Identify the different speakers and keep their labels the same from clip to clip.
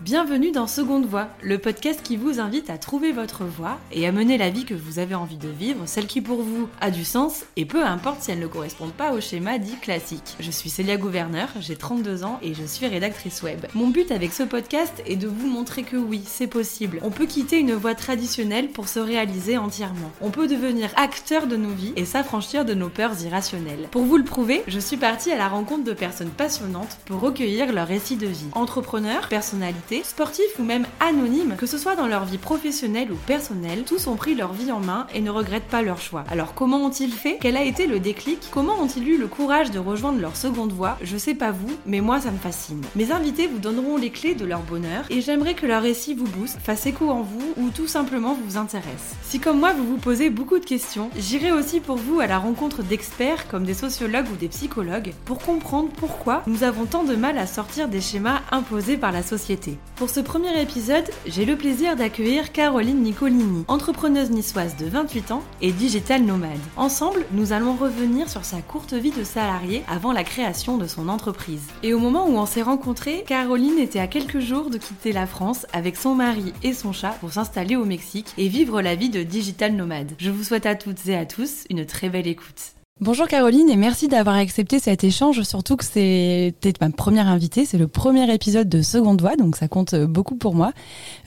Speaker 1: Bienvenue dans Seconde Voix, le podcast qui vous invite à trouver votre voie et à mener la vie que vous avez envie de vivre, celle qui pour vous a du sens et peu importe si elle ne correspond pas au schéma dit classique. Je suis Célia Gouverneur, j'ai 32 ans et je suis rédactrice web. Mon but avec ce podcast est de vous montrer que oui, c'est possible. On peut quitter une voie traditionnelle pour se réaliser entièrement. On peut devenir acteur de nos vies et s'affranchir de nos peurs irrationnelles. Pour vous le prouver, je suis partie à la rencontre de personnes passionnantes pour recueillir leur récit de vie. Entrepreneurs, personnalités, sportifs ou même anonymes, que ce soit dans leur vie professionnelle ou personnelle, tous ont pris leur vie en main et ne regrettent pas leur choix. Alors comment ont-ils fait? Quel a été le déclic? Comment ont-ils eu le courage de rejoindre leur seconde voie? Je sais pas vous, mais moi ça me fascine. Mes invités vous donneront les clés de leur bonheur et j'aimerais que leur récit vous booste, fasse écho en vous ou tout simplement vous intéresse. Si comme moi vous vous posez beaucoup de questions, j'irai aussi pour vous à la rencontre d'experts comme des sociologues ou des psychologues pour comprendre pourquoi nous avons tant de mal à sortir des schémas imposés par la société. Pour ce premier épisode, j'ai le plaisir d'accueillir Caroline Nicolini, entrepreneuse niçoise de 28 ans et digital nomade. Ensemble, nous allons revenir sur sa courte vie de salarié avant la création de son entreprise. Et au moment où on s'est rencontrés, Caroline était à quelques jours de quitter la France avec son mari et son chat pour s'installer au Mexique et vivre la vie de digital nomade. Je vous souhaite à toutes et à tous une très belle écoute. Bonjour Caroline et merci d'avoir accepté cet échange, surtout que c'était ma première invitée, c'est le premier épisode de Seconde Voix, donc ça compte beaucoup pour moi.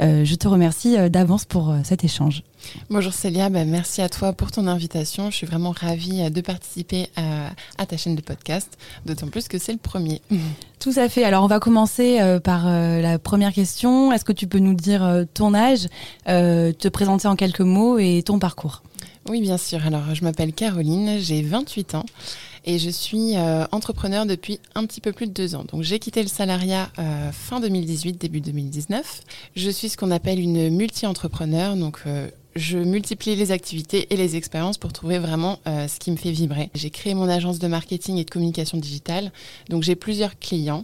Speaker 1: Euh, je te remercie euh, d'avance pour euh, cet échange.
Speaker 2: Bonjour Célia, bah, merci à toi pour ton invitation. Je suis vraiment ravie de participer à, ta chaîne de podcast, d'autant plus que c'est le premier.
Speaker 1: Tout à fait. Alors on va commencer par la première question. Est-ce que tu peux nous dire ton âge, te présenter en quelques mots et ton parcours?
Speaker 2: Oui, bien sûr. Alors, je m'appelle Caroline, j'ai 28 ans et je suis euh, entrepreneur depuis un petit peu plus de deux ans. Donc, j'ai quitté le salariat euh, fin 2018, début 2019. Je suis ce qu'on appelle une multi-entrepreneur. Donc, euh, je multiplie les activités et les expériences pour trouver vraiment ce qui me fait vibrer. J'ai créé mon agence de marketing et de communication digitale. Donc, j'ai plusieurs clients.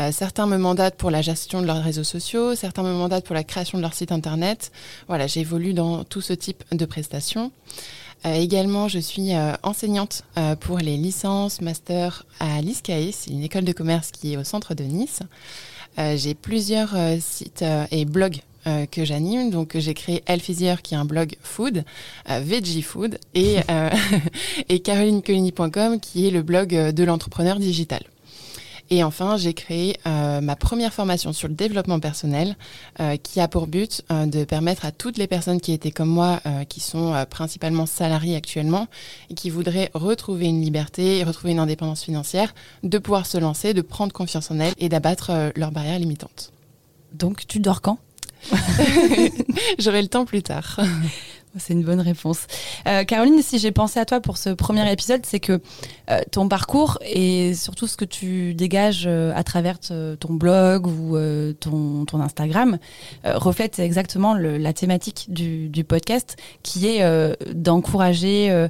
Speaker 2: Euh, certains me mandatent pour la gestion de leurs réseaux sociaux, certains me mandatent pour la création de leur site internet. Voilà, j'évolue dans tout ce type de prestations. Euh, également, je suis euh, enseignante pour les licences, master à l'ISCAE, c'est une école de commerce qui est au centre de Nice. j'ai plusieurs sites et blogs que j'anime. Donc, j'ai créé Elfisier, qui est un blog food, Veggie Food, et, et qui est le blog de l'entrepreneur digital. Et enfin, j'ai créé euh, ma première formation sur le développement personnel euh, qui a pour but euh, de permettre à toutes les personnes qui étaient comme moi, qui sont principalement salariées actuellement et qui voudraient retrouver une liberté et retrouver une indépendance financière, de pouvoir se lancer, de prendre confiance en elles et d'abattre leurs barrières limitantes.
Speaker 1: Donc, tu dors quand?
Speaker 2: J'aurai le temps plus tard.
Speaker 1: C'est une bonne réponse. Euh, Caroline, si j'ai pensé à toi pour ce premier épisode, c'est que euh, ton parcours et surtout ce que tu dégages euh, à travers ton blog ou ton, Instagram reflète exactement la thématique du, podcast qui est d'encourager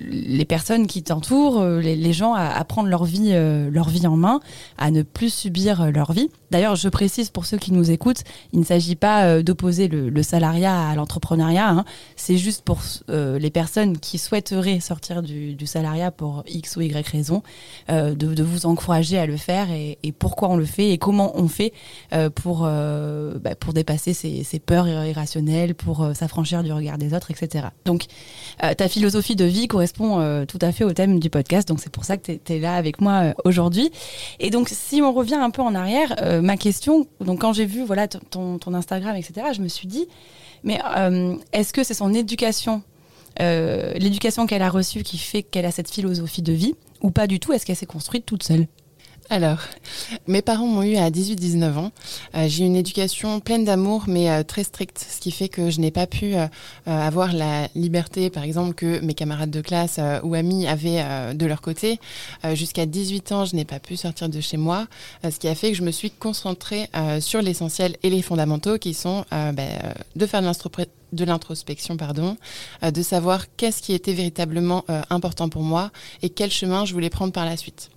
Speaker 1: les personnes qui t'entourent, les, gens à, prendre leur vie, leur vie en main, à ne plus subir leur vie. D'ailleurs, je précise pour ceux qui nous écoutent, il ne s'agit pas d'opposer le salariat à l'entrepreneuriat Hein. C'est juste pour euh, les personnes qui souhaiteraient sortir du, salariat pour X ou Y raison, euh, de, vous encourager à le faire et, pourquoi on le fait et comment on fait euh, pour, bah, pour dépasser ces, peurs irrationnelles, pour s'affranchir du regard des autres, etc. Donc, ta philosophie de vie correspond tout à fait au thème du podcast. Donc, c'est pour ça que tu es, là avec moi aujourd'hui. Et donc, si on revient un peu en arrière, ma question, donc quand j'ai vu voilà, ton, ton Instagram, etc., je me suis dit, mais euh, est-ce que c'est son éducation, euh, l'éducation qu'elle a reçue qui fait qu'elle a cette philosophie de vie ou pas du tout? Est-ce qu'elle s'est construite toute seule?
Speaker 2: Alors, mes parents m'ont eu à 18-19 ans. Euh, j'ai eu une éducation pleine d'amour, mais euh, très stricte, ce qui fait que je n'ai pas pu euh, avoir la liberté, par exemple, que mes camarades de classe ou amis avaient de leur côté. Jusqu'à 18 ans, je n'ai pas pu sortir de chez moi, ce qui a fait que je me suis concentrée sur l'essentiel et les fondamentaux, qui sont ben, de faire de l'introspection, de savoir qu'est-ce qui était véritablement important pour moi et quel chemin je voulais prendre par la suite.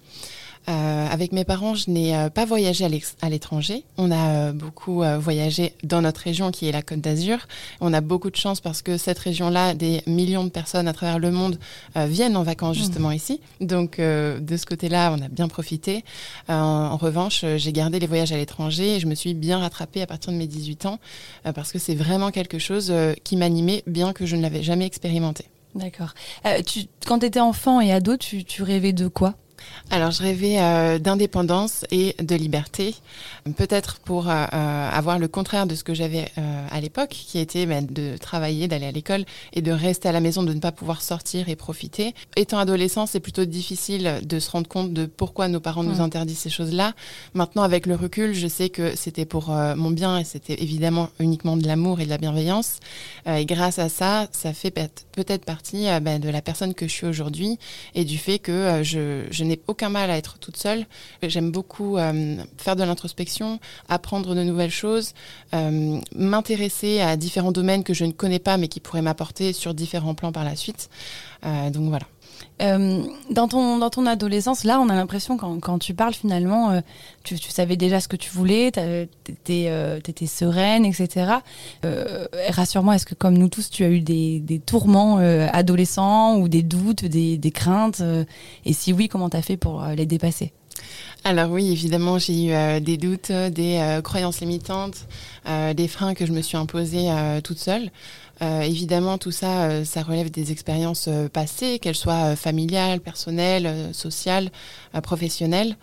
Speaker 2: Euh, avec mes parents, je n'ai euh, pas voyagé à l'étranger. On a euh, beaucoup voyagé dans notre région qui est la Côte d'Azur. On a beaucoup de chance parce que cette région-là, des millions de personnes à travers le monde viennent en vacances mmh. justement ici. Donc de ce côté-là, on a bien profité. en revanche, j'ai gardé les voyages à l'étranger et je me suis bien rattrapée à partir de mes 18 ans parce que c'est vraiment quelque chose qui m'animait bien que je ne l'avais jamais expérimenté.
Speaker 1: D'accord. quand tu étais enfant et ado, tu rêvais de quoi?
Speaker 2: Alors, je rêvais euh, d'indépendance et de liberté, peut-être pour euh, euh, avoir le contraire de ce que j'avais à l'époque, qui était ben, de travailler, d'aller à l'école et de rester à la maison, de ne pas pouvoir sortir et profiter. Étant adolescent, c'est plutôt difficile de se rendre compte de pourquoi nos parents nous interdisent ces choses-là. Maintenant, avec le recul, je sais que c'était pour mon bien et c'était évidemment uniquement de l'amour et de la bienveillance. et grâce à ça, ça fait peut-être partie ben, de la personne que je suis aujourd'hui et du fait que je, je n'ai aucun mal à être toute seule. J'aime beaucoup euh, faire de l'introspection, apprendre de nouvelles choses, euh, m'intéresser à différents domaines que je ne connais pas mais qui pourraient m'apporter sur différents plans par la suite. Euh, donc voilà.
Speaker 1: Euh, dans, ton, dans ton adolescence, là, on a l'impression, quand, quand tu parles finalement, euh, tu, tu, savais déjà ce que tu voulais, tu étais, euh, sereine, etc. Rassure-moi, est-ce que comme nous tous, tu as eu des, des tourments adolescents ou des doutes, des, des craintes Et si oui, comment tu as fait pour les dépasser?
Speaker 2: Alors oui, évidemment, j'ai eu des doutes, des croyances limitantes, des freins que je me suis imposés toute seule. Euh, évidemment, tout ça, euh, ça relève des expériences euh, passées, qu'elles soient familiales, personnelles, sociales, professionnelles.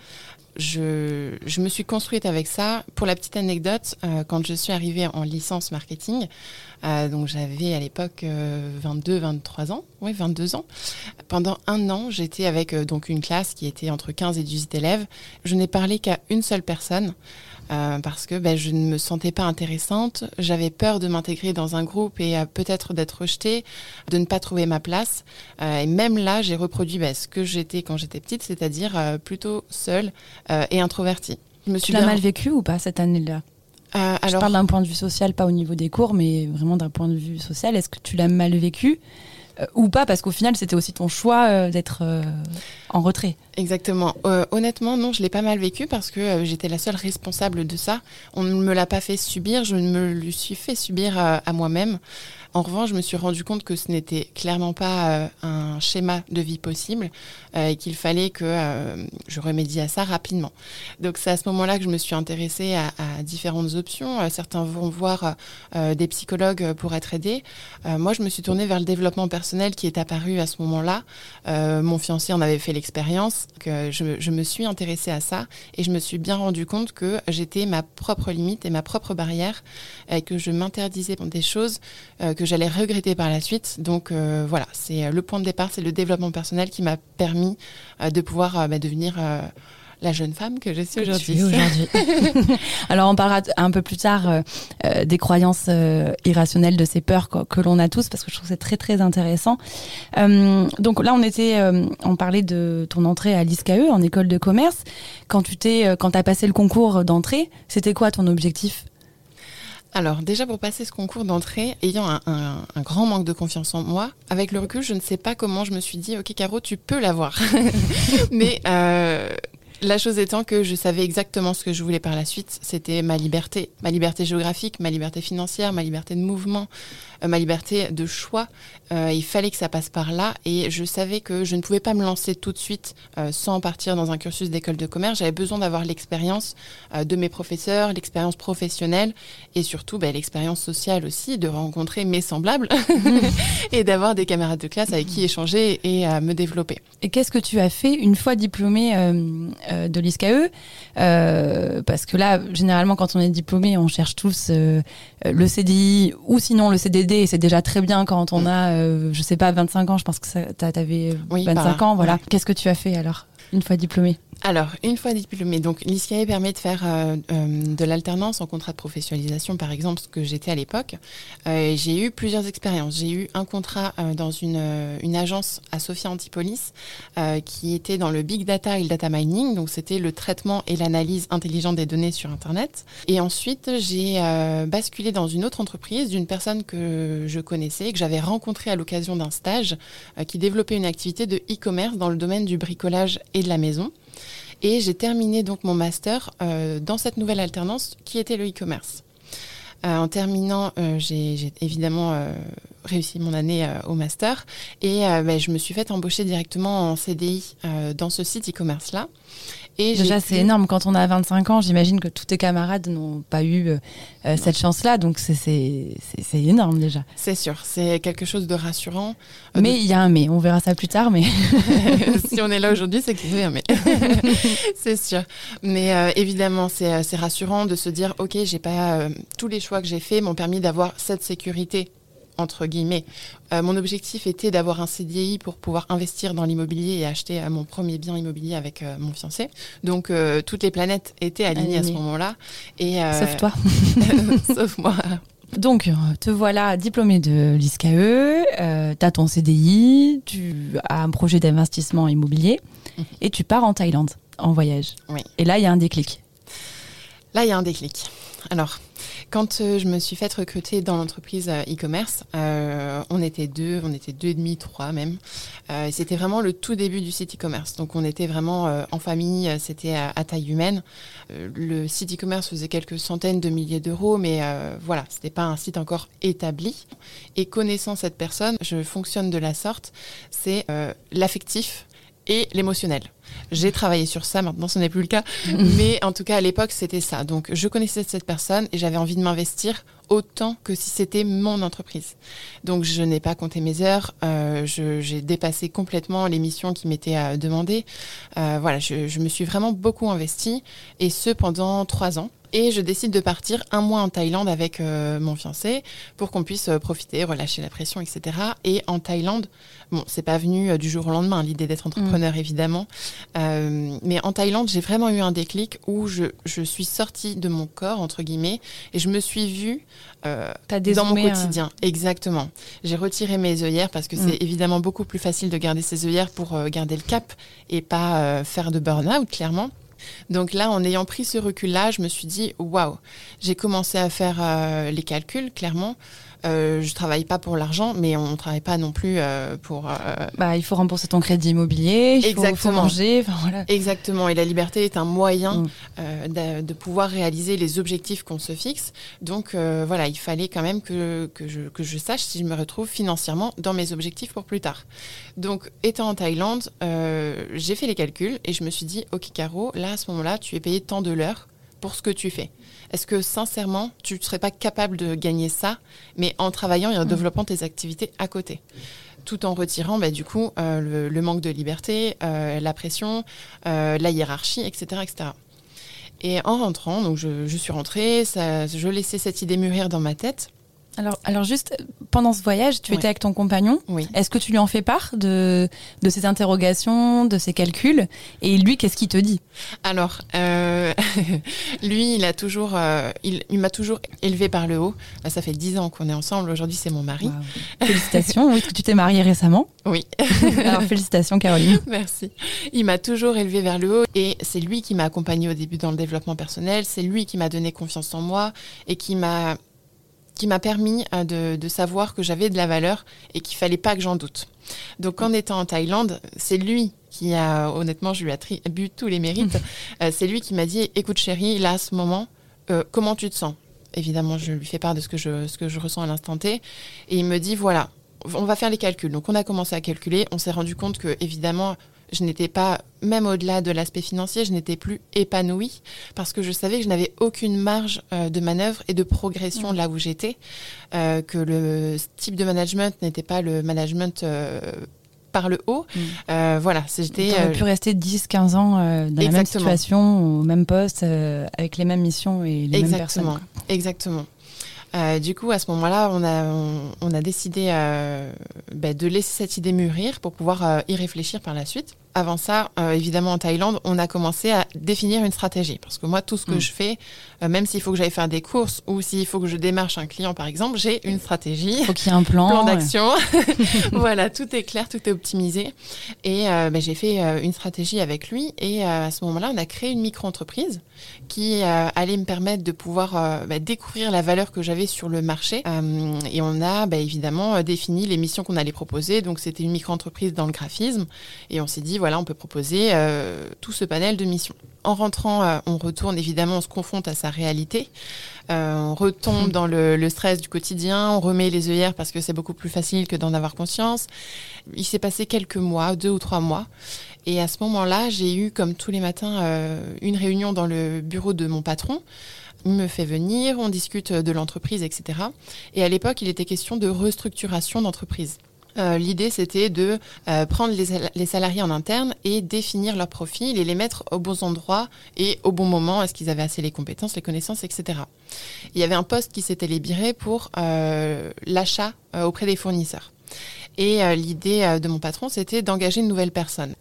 Speaker 2: Je, je, me suis construite avec ça. Pour la petite anecdote, quand je suis arrivée en licence marketing, donc j'avais à l'époque 22, 23 ans, oui 22 ans. Pendant un an, j'étais avec donc une classe qui était entre 15 et 18 élèves. Je n'ai parlé qu'à une seule personne. Euh, parce que ben, je ne me sentais pas intéressante. J'avais peur de m'intégrer dans un groupe et euh, peut-être d'être rejetée, de ne pas trouver ma place. Euh, et même là, j'ai reproduit ben, ce que j'étais quand j'étais petite, c'est-à-dire plutôt seule et introvertie.
Speaker 1: Je me suis tu l'as mal vécu ou pas cette année-là? Alors... Je parle d'un point de vue social, pas au niveau des cours, mais vraiment d'un point de vue social. Est-ce que tu l'as mal vécu? Euh, ou pas, parce qu'au final, c'était aussi ton choix euh, d'être euh, en retrait.
Speaker 2: Exactement. honnêtement, non, je l'ai pas mal vécu parce que j'étais la seule responsable de ça. On ne me l'a pas fait subir, je me le suis fait subir à moi-même. En revanche, je me suis rendu compte que ce n'était clairement pas euh, un schéma de vie possible euh, et qu'il fallait que euh, je remédie à ça rapidement. Donc c'est à ce moment-là que je me suis intéressée à, différentes options. certains vont voir des psychologues pour être aidés. moi, je me suis tournée vers le développement personnel qui est apparu à ce moment-là. mon fiancé en avait fait l'expérience. Je, je me suis intéressée à ça et je me suis bien rendu compte que j'étais ma propre limite et ma propre barrière et que je m'interdisais des choses que j'allais regretter par la suite. Donc euh, voilà, c'est euh, le point de départ, c'est le développement personnel qui m'a permis euh, de pouvoir bah, devenir la jeune femme que je suis aujourd'hui.
Speaker 1: Alors on parlera un peu plus tard des croyances irrationnelles, de ces peurs que, l'on a tous, parce que je trouve c'est très très intéressant. donc là on était, on parlait de ton entrée à l'ISCAE en école de commerce. Quand tu t'es, quand as passé le concours d'entrée, c'était quoi ton objectif
Speaker 2: alors déjà pour passer ce concours d'entrée, ayant un, grand manque de confiance en moi, avec le recul, je ne sais pas comment je me suis dit, ok Caro, tu peux l'avoir. Mais euh, la chose étant que je savais exactement ce que je voulais par la suite, c'était ma liberté, ma liberté géographique, ma liberté financière, ma liberté de mouvement, ma liberté de choix. Euh, il fallait que ça passe par là et je savais que je ne pouvais pas me lancer tout de suite euh, sans partir dans un cursus d'école de commerce. J'avais besoin d'avoir l'expérience de mes professeurs, l'expérience professionnelle et surtout bah, l'expérience sociale aussi, de rencontrer mes semblables et d'avoir des camarades de classe avec qui échanger et me développer.
Speaker 1: Et qu'est-ce que tu as fait une fois diplômé de l'ISCAE? Parce que là, généralement, quand on est diplômé, on cherche tous le CDI ou sinon le CDD et c'est déjà très bien quand on a, euh, je sais pas, 25 ans. Je pense que tu avais 25 ans. Voilà. Qu'est-ce que tu as fait alors, une fois diplômé
Speaker 2: alors, une fois diplômée, donc permet de faire euh, euh, de l'alternance en contrat de professionnalisation, par exemple, ce que j'étais à l'époque. Euh, j'ai eu plusieurs expériences. J'ai eu un contrat dans une, une, agence à Sophia Antipolis qui était dans le big data et le data mining, donc c'était le traitement et l'analyse intelligente des données sur Internet. Et ensuite, j'ai basculé dans une autre entreprise d'une personne que je connaissais, que j'avais rencontrée à l'occasion d'un stage, qui développait une activité de e-commerce dans le domaine du bricolage et de la maison. Et j'ai terminé donc mon master dans cette nouvelle alternance qui était le e-commerce. en terminant, j'ai évidemment réussi mon année au master et ben, je me suis fait embaucher directement en CDI dans ce site e-commerce-là.
Speaker 1: Déjà, c'est énorme. Quand on a 25 ans, j'imagine que tous tes camarades n'ont pas eu euh, euh, cette chance-là. Donc, c'est énorme déjà.
Speaker 2: C'est sûr. C'est quelque chose de rassurant.
Speaker 1: Euh, mais il y a un mais. On verra ça plus tard. Mais
Speaker 2: si on est là aujourd'hui, c'est qu'il y a un mais. c'est sûr. Mais évidemment, c'est rassurant de se dire OK, j'ai pas tous les choix que j'ai faits m'ont permis d'avoir cette sécurité entre guillemets. Euh, mon objectif était d'avoir un CDI pour pouvoir investir dans l'immobilier et acheter euh, mon premier bien immobilier avec euh, mon fiancé. Donc toutes les planètes étaient alignées à ce moment-là.
Speaker 1: Et, Sauf toi.
Speaker 2: Sauf moi.
Speaker 1: Donc, te voilà diplômé de l'ISCAE, tu as ton CDI, tu as un projet d'investissement immobilier mhm. et tu pars en Thaïlande en voyage.
Speaker 2: Oui.
Speaker 1: Et là, il y a un déclic.
Speaker 2: Là, il y a un déclic. Alors, quand euh, je me suis faite recruter dans l'entreprise euh, e-commerce, euh, on était deux, on était deux et demi, trois même. c'était vraiment le tout début du site e-commerce. Donc on était vraiment en famille, c'était à, taille humaine. le site e-commerce faisait quelques centaines de milliers d'euros, mais voilà, c'était pas un site encore établi. Et connaissant cette personne, je fonctionne de la sorte, c'est l'affectif et l'émotionnel. J'ai travaillé sur ça, maintenant ce n'est plus le cas, mais en tout cas à l'époque c'était ça. Donc je connaissais cette personne et j'avais envie de m'investir autant que si c'était mon entreprise. Donc je n'ai pas compté mes heures, euh, j'ai dépassé complètement les missions qui m'étaient euh, demandées. Euh, voilà, je, je me suis vraiment beaucoup investie et ce pendant trois ans. Et je décide de partir un mois en Thaïlande avec euh, mon fiancé pour qu'on puisse euh, profiter, relâcher la pression, etc. Et en Thaïlande, bon, c'est pas venu euh, du jour au lendemain, l'idée d'être entrepreneur, mm. évidemment. mais en Thaïlande, j'ai vraiment eu un déclic où je, je, suis sortie de mon corps, entre guillemets, et je me suis vue dans mon quotidien. Exactement. J'ai retiré mes œillères parce que c'est mm. évidemment beaucoup plus facile de garder ses œillères pour garder le cap et pas faire de burn-out, clairement. Donc là, en ayant pris ce recul-là, je me suis dit, waouh, j'ai commencé à faire euh, les calculs, clairement. Euh, je travaille pas pour l'argent, mais on ne travaille pas non plus euh, pour. Euh,
Speaker 1: bah, il faut rembourser ton crédit immobilier, il Faut, manger. Voilà.
Speaker 2: Exactement. Et la liberté est un moyen mm. de, de, pouvoir réaliser les objectifs qu'on se fixe. Donc voilà, il fallait quand même que, que, je, que je sache si je me retrouve financièrement dans mes objectifs pour plus tard. Donc, étant en Thaïlande, j'ai fait les calculs et je me suis dit, ok Caro, là à ce moment-là, tu es payé tant de l'heure pour ce que tu fais. Est-ce que sincèrement, tu ne serais pas capable de gagner ça, mais en travaillant et en mm. développant tes activités à côté? Tout en retirant bah, du coup euh, le, manque de liberté, euh, la pression, euh, la hiérarchie, etc., etc. Et en rentrant, donc je, je suis rentrée, ça, je laissais cette idée mûrir dans ma tête.
Speaker 1: Alors, alors juste, pendant ce voyage, tu étais avec ton compagnon.
Speaker 2: Oui.
Speaker 1: Est-ce que tu lui en fais part de, de ces interrogations, de ces calculs? Et lui, qu'est-ce qu'il te dit?
Speaker 2: Alors, euh, lui, il a toujours, euh, il, il m'a toujours élevé par le haut. Ça fait dix ans qu'on est ensemble. Aujourd'hui, c'est mon mari.
Speaker 1: Félicitations. oui, tu t'es mariée récemment.
Speaker 2: Oui.
Speaker 1: alors, félicitations, Caroline.
Speaker 2: Merci. Il m'a toujours élevé vers le haut et c'est lui qui m'a accompagné au début dans le développement personnel. C'est lui qui m'a donné confiance en moi et qui m'a qui m'a permis euh, de, savoir que j'avais de la valeur et qu'il fallait pas que j'en doute. Donc en étant en Thaïlande, c'est lui qui a, honnêtement, je lui attribue tous les mérites, euh, c'est lui qui m'a dit, écoute chérie, là à ce moment, euh, comment tu te sens? Évidemment, je lui fais part de ce que je, ce que je ressens à l'instant T. Et il me dit, voilà, on va faire les calculs. Donc on a commencé à calculer, on s'est rendu compte que, évidemment, je n'étais pas, même au-delà de l'aspect financier, je n'étais plus épanouie parce que je savais que je n'avais aucune marge euh, de manœuvre et de progression là où j'étais, euh, que le type de management n'était pas le management euh, par le haut. Mm. voilà,
Speaker 1: c'était. Tu pu rester 10-15 ans dans la même situation, au même poste, avec les mêmes missions et les mêmes personnes.
Speaker 2: Exactement. Euh, du coup, à ce moment-là, on a, on, a décidé euh, bah, de laisser cette idée mûrir pour pouvoir euh, y réfléchir par la suite. Avant ça, évidemment, en Thaïlande, on a commencé à définir une stratégie. Parce que moi, tout ce que mm. je fais, même s'il faut que j'aille faire des courses ou s'il faut que je démarche un client, par exemple, j'ai une stratégie. Il
Speaker 1: faut qu'il y ait un plan.
Speaker 2: plan d'action. voilà, tout est clair, tout est optimisé. Et bah, j'ai fait une stratégie avec lui. Et à ce moment-là, on a créé une micro-entreprise qui allait me permettre de pouvoir bah, découvrir la valeur que j'avais sur le marché. Euh, et on a bah, évidemment euh, défini les missions qu'on allait proposer. Donc c'était une micro-entreprise dans le graphisme. Et on s'est dit, voilà, on peut proposer tout ce panel de missions. En rentrant, on retourne évidemment, on se confronte à sa réalité. on retombe dans le, le, stress du quotidien, on remet les œillères parce que c'est beaucoup plus facile que d'en avoir conscience. Il s'est passé quelques mois, deux ou trois mois. Et à ce moment-là, j'ai eu, comme tous les matins, euh, une réunion dans le bureau de mon patron. Il me fait venir, on discute de l'entreprise, etc. Et à l'époque, il était question de restructuration d'entreprise. Euh, L'idée, c'était de euh, prendre les, salariés en interne et définir leur profil et les mettre aux bons endroits et au bon moment. Est-ce qu'ils avaient assez les compétences, les connaissances, etc. Il y avait un poste qui s'était libéré pour euh, l'achat auprès des fournisseurs. Et euh, l'idée euh, de mon patron, c'était d'engager une nouvelle personne.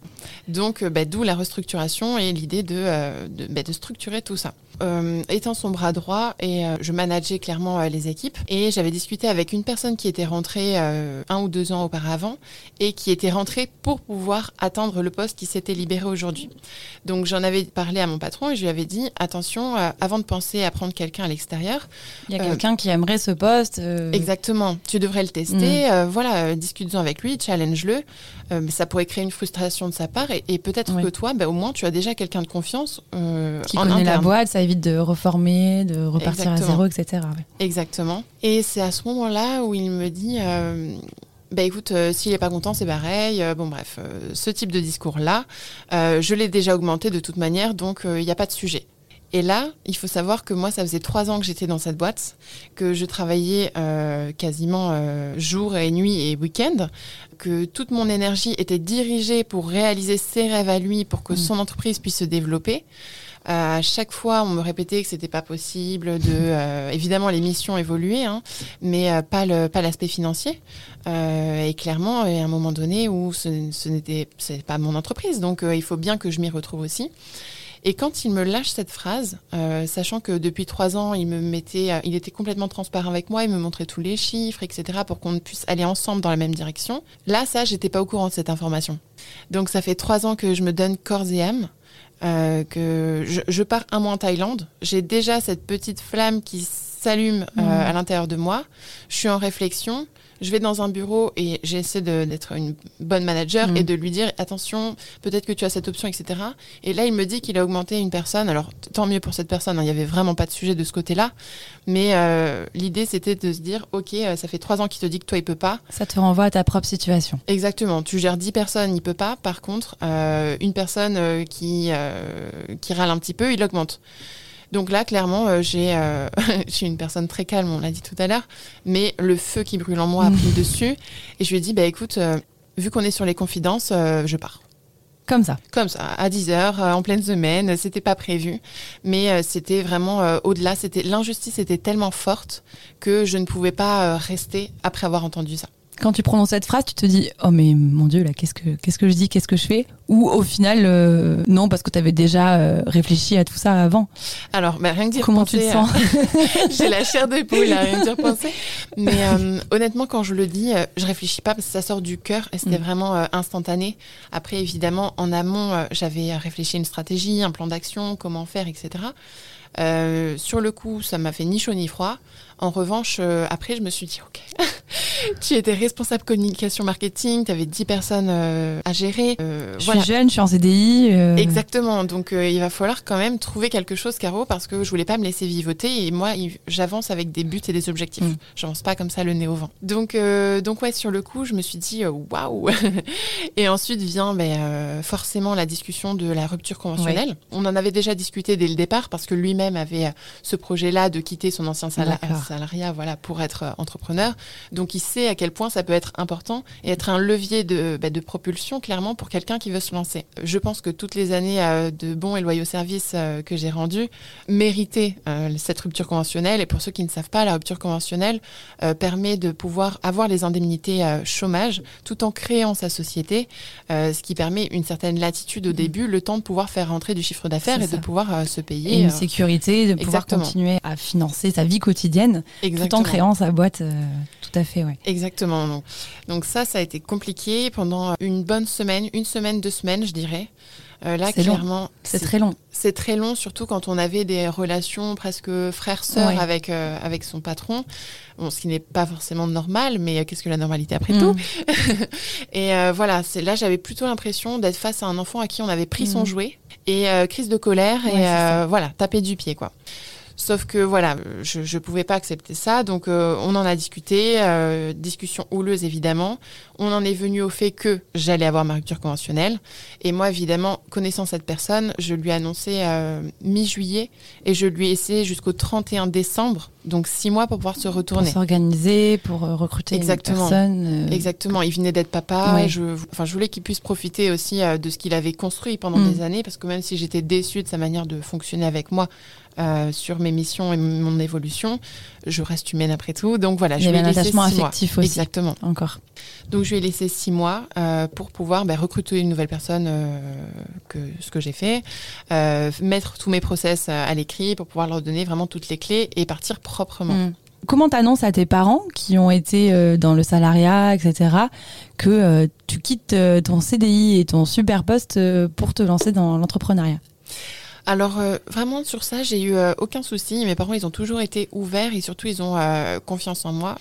Speaker 2: Donc, euh, bah, d'où la restructuration et l'idée de, de, bah, de, structurer tout ça. étant son bras droit, et je manageais clairement les équipes, et j'avais discuté avec une personne qui était rentrée un ou deux ans auparavant, et qui était rentrée pour pouvoir attendre le poste qui s'était libéré aujourd'hui. Donc, j'en avais parlé à mon patron, et je lui avais dit, attention, avant de penser à prendre quelqu'un à l'extérieur...
Speaker 1: Il y a quelqu'un qui aimerait ce poste.
Speaker 2: Exactement, tu devrais le tester, mmh. voilà, discuter avec lui, challenge-le. Euh, ça pourrait créer une frustration de sa part et, peut-être que toi, bah, au moins, tu as déjà quelqu'un de confiance
Speaker 1: euh, qui connaît la boîte, ça évite de reformer, de repartir à zéro, etc.
Speaker 2: Exactement. Et c'est à ce moment-là où il me dit. Euh, bah écoute, s'il n'est pas content, c'est pareil. bon, bref, ce type de discours-là, je l'ai déjà augmenté de toute manière, donc il n'y a pas de sujet. Et là, il faut savoir que moi, ça faisait trois ans que j'étais dans cette boîte, que je travaillais euh, quasiment euh, jour et nuit et week-end, que toute mon énergie était dirigée pour réaliser ses rêves à lui, pour que mm. son entreprise puisse se développer. Euh, à chaque fois, on me répétait que c'était pas possible. De, évidemment, les missions évoluaient, hein, mais pas le pas l'aspect financier. et clairement, il y a un moment donné où ce, ce n'était c'est pas mon entreprise, donc il faut bien que je m'y retrouve aussi. Et quand il me lâche cette phrase, euh, sachant que depuis trois ans, il me mettait, euh, il était complètement transparent avec moi, il me montrait tous les chiffres, etc., pour qu'on puisse aller ensemble dans la même direction. Là, ça, j'étais pas au courant de cette information. Donc, ça fait trois ans que je me donne corps et âme. Euh, que je, je, pars un mois en Thaïlande. J'ai déjà cette petite flamme qui s'allume mmh. à l'intérieur de moi. Je suis en réflexion je vais dans un bureau et j'essaie d'être une bonne manager et mm. de lui dire attention, peut-être que tu as cette option, etc. Et là, il me dit qu'il a augmenté une personne. Alors, tant mieux pour cette personne. Hein. Il n'y avait vraiment pas de sujet de ce côté-là. Mais euh, l'idée, c'était de se dire ok, euh, ça fait trois ans qu'il te dit que toi, il peut pas.
Speaker 1: Ça te renvoie à ta propre situation.
Speaker 2: Exactement. Tu gères dix personnes, il peut pas. Par contre, euh, une personne qui, qui râle un petit peu, il augmente. Donc là, clairement, euh, j'ai, euh, je suis une personne très calme, on l'a dit tout à l'heure, mais le feu qui brûle en moi a pris dessus. Et je lui ai dit, bah écoute, euh, vu qu'on est sur les confidences, je pars.
Speaker 1: Comme ça.
Speaker 2: Comme ça, à 10 heures, en pleine semaine, c'était pas prévu, mais c'était vraiment au-delà. C'était l'injustice était tellement forte que je ne pouvais pas rester après avoir entendu ça
Speaker 1: quand tu prononces cette phrase, tu te dis oh mais mon dieu là qu'est-ce que qu'est-ce que je dis, qu'est-ce que je fais? Ou au final euh, non parce que tu avais déjà euh, réfléchi à tout ça avant.
Speaker 2: Alors bah, rien que dire
Speaker 1: comment tu te sens?
Speaker 2: J'ai la chair de poule à rien dire penser. Mais euh, honnêtement quand je le dis, je réfléchis pas parce que ça sort du cœur et c'était mm. vraiment instantané. Après évidemment en amont j'avais réfléchi à une stratégie, un plan d'action, comment faire, etc. sur le coup, ça m'a fait ni chaud ni froid. En revanche, après, je me suis dit, OK, tu étais responsable communication marketing, tu avais 10 personnes euh, à gérer.
Speaker 1: Euh, je suis jeune, je suis en CDI.
Speaker 2: Euh. Exactement. Donc il va falloir quand même trouver quelque chose, Caro, parce que je voulais pas me laisser vivoter et moi, j'avance avec des buts et des objectifs. Mm. J'avance pas comme ça le nez au vent. Donc, donc ouais, sur le coup, je me suis dit waouh. et ensuite vient ben, forcément la discussion de la rupture conventionnelle. On en avait déjà discuté dès le départ parce que lui-même avait ce projet-là de quitter son ancien salariat, voilà, pour être entrepreneur. Donc il sait à quel point ça peut être important et être un levier de, bah, de propulsion clairement pour quelqu'un qui veut se lancer. Je pense que toutes les années euh, de bons et loyaux services euh, que j'ai rendus méritaient euh, cette rupture conventionnelle. Et pour ceux qui ne savent pas, la rupture conventionnelle permet de pouvoir avoir les indemnités chômage tout en créant sa société, ce qui permet une certaine latitude au mmh. début, le temps de pouvoir faire rentrer du chiffre d'affaires et de pouvoir se payer.
Speaker 1: Et une sécurité, de pouvoir continuer à financer sa vie quotidienne tout en créant sa boîte. tout à fait, ouais.
Speaker 2: Exactement. Donc, ça, ça a été compliqué pendant une bonne semaine, une semaine, deux semaines, je dirais. là, clairement,
Speaker 1: c'est très long.
Speaker 2: C'est très long, surtout quand on avait des relations presque frère-sœur avec, avec son patron. Bon, ce qui n'est pas forcément normal, mais qu'est-ce que la normalité après tout? Mm. Et voilà, c'est là j'avais plutôt l'impression d'être face à un enfant à qui on avait pris son mm. jouet et crise de colère et voilà, taper du pied quoi. Sauf que voilà, je ne pouvais pas accepter ça, donc euh, on en a discuté, euh, discussion houleuse évidemment. On en est venu au fait que j'allais avoir ma rupture conventionnelle. Et moi, évidemment, connaissant cette personne, je lui ai annoncé euh, mi-juillet et je lui ai essayé jusqu'au 31 décembre, donc six mois pour pouvoir se retourner.
Speaker 1: Pour s'organiser, pour recruter
Speaker 2: Exactement.
Speaker 1: une personne.
Speaker 2: Exactement, il venait d'être papa. Je, enfin, je voulais qu'il puisse profiter aussi de ce qu'il avait construit pendant mm. des années, parce que même si j'étais déçue de sa manière de fonctionner avec moi, euh, sur mes missions et mon évolution. Je reste humaine après tout. Donc voilà,
Speaker 1: je
Speaker 2: lui ai laissé
Speaker 1: six affectif
Speaker 2: aussi. Exactement.
Speaker 1: Encore.
Speaker 2: Donc je lui ai laissé six mois euh, pour pouvoir bah, recruter une nouvelle personne, euh, que ce que j'ai fait, mettre tous mes process à l'écrit pour pouvoir leur donner vraiment toutes les clés et partir proprement.
Speaker 1: Mm. Comment t'annonces à tes parents qui ont été dans le salariat, etc., que tu quittes ton CDI et ton super poste pour te lancer dans l'entrepreneuriat?
Speaker 2: Alors euh, vraiment sur ça, j'ai eu euh, aucun souci. Mes parents, ils ont toujours été ouverts et surtout ils ont euh, confiance en moi.